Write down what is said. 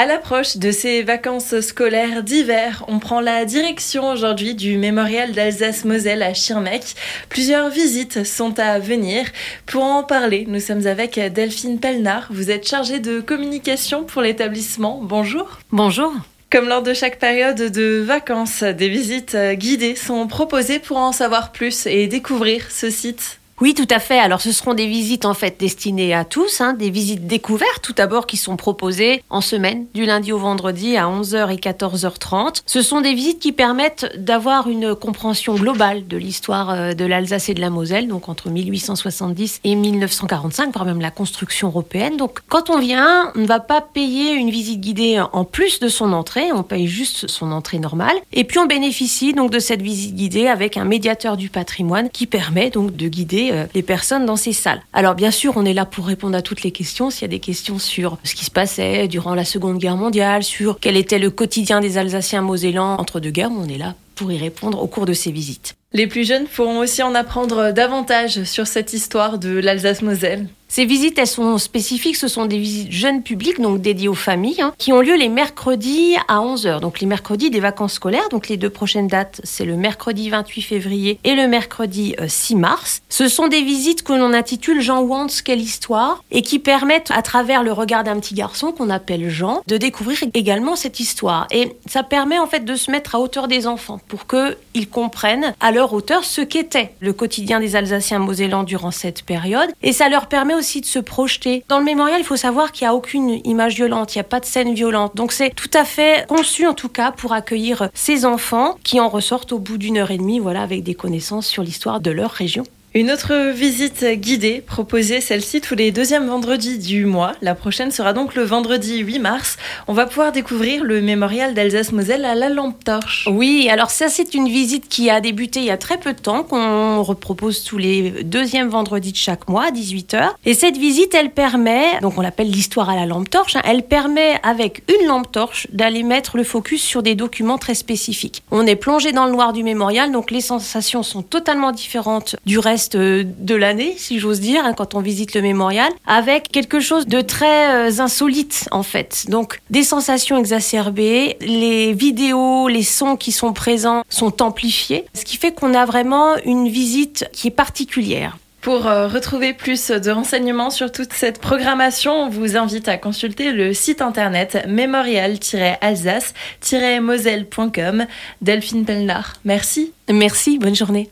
À l'approche de ces vacances scolaires d'hiver, on prend la direction aujourd'hui du mémorial d'Alsace-Moselle à Schirmeck. Plusieurs visites sont à venir. Pour en parler, nous sommes avec Delphine Pelnard. Vous êtes chargée de communication pour l'établissement. Bonjour. Bonjour. Comme lors de chaque période de vacances, des visites guidées sont proposées pour en savoir plus et découvrir ce site. Oui, tout à fait. Alors, ce seront des visites en fait destinées à tous, hein, des visites découvertes tout d'abord qui sont proposées en semaine, du lundi au vendredi à 11h et 14h30. Ce sont des visites qui permettent d'avoir une compréhension globale de l'histoire euh, de l'Alsace et de la Moselle, donc entre 1870 et 1945, voire même la construction européenne. Donc, quand on vient, on ne va pas payer une visite guidée en plus de son entrée, on paye juste son entrée normale. Et puis, on bénéficie donc de cette visite guidée avec un médiateur du patrimoine qui permet donc de guider euh, les personnes dans ces salles. Alors bien sûr, on est là pour répondre à toutes les questions. S'il y a des questions sur ce qui se passait durant la Seconde Guerre mondiale, sur quel était le quotidien des Alsaciens mosellans entre deux guerres, on est là pour y répondre au cours de ces visites. Les plus jeunes pourront aussi en apprendre davantage sur cette histoire de l'Alsace-Moselle. Ces visites, elles sont spécifiques, ce sont des visites jeunes publics, donc dédiées aux familles, hein, qui ont lieu les mercredis à 11h, donc les mercredis des vacances scolaires. Donc les deux prochaines dates, c'est le mercredi 28 février et le mercredi 6 euh, mars. Ce sont des visites que l'on intitule Jean Wantz, quelle histoire, et qui permettent, à travers le regard d'un petit garçon qu'on appelle Jean, de découvrir également cette histoire. Et ça permet en fait de se mettre à hauteur des enfants pour qu'ils comprennent à leur hauteur ce qu'était le quotidien des Alsaciens mosellans durant cette période. Et ça leur permet aussi de se projeter. Dans le mémorial, il faut savoir qu'il n'y a aucune image violente, il n'y a pas de scène violente. Donc c'est tout à fait conçu en tout cas pour accueillir ces enfants qui en ressortent au bout d'une heure et demie, voilà, avec des connaissances sur l'histoire de leur région. Une autre visite guidée proposée, celle-ci tous les deuxièmes vendredis du mois. La prochaine sera donc le vendredi 8 mars. On va pouvoir découvrir le mémorial d'Alsace-Moselle à la lampe torche. Oui, alors ça c'est une visite qui a débuté il y a très peu de temps, qu'on repropose tous les deuxièmes vendredis de chaque mois à 18h. Et cette visite, elle permet, donc on l'appelle l'histoire à la lampe torche, hein, elle permet avec une lampe torche d'aller mettre le focus sur des documents très spécifiques. On est plongé dans le noir du mémorial, donc les sensations sont totalement différentes du reste de l'année, si j'ose dire, hein, quand on visite le mémorial, avec quelque chose de très euh, insolite en fait. Donc des sensations exacerbées, les vidéos, les sons qui sont présents sont amplifiés, ce qui fait qu'on a vraiment une visite qui est particulière. Pour euh, retrouver plus de renseignements sur toute cette programmation, on vous invite à consulter le site internet mémorial-alsace-moselle.com. Delphine Pelnard, merci. Merci, bonne journée.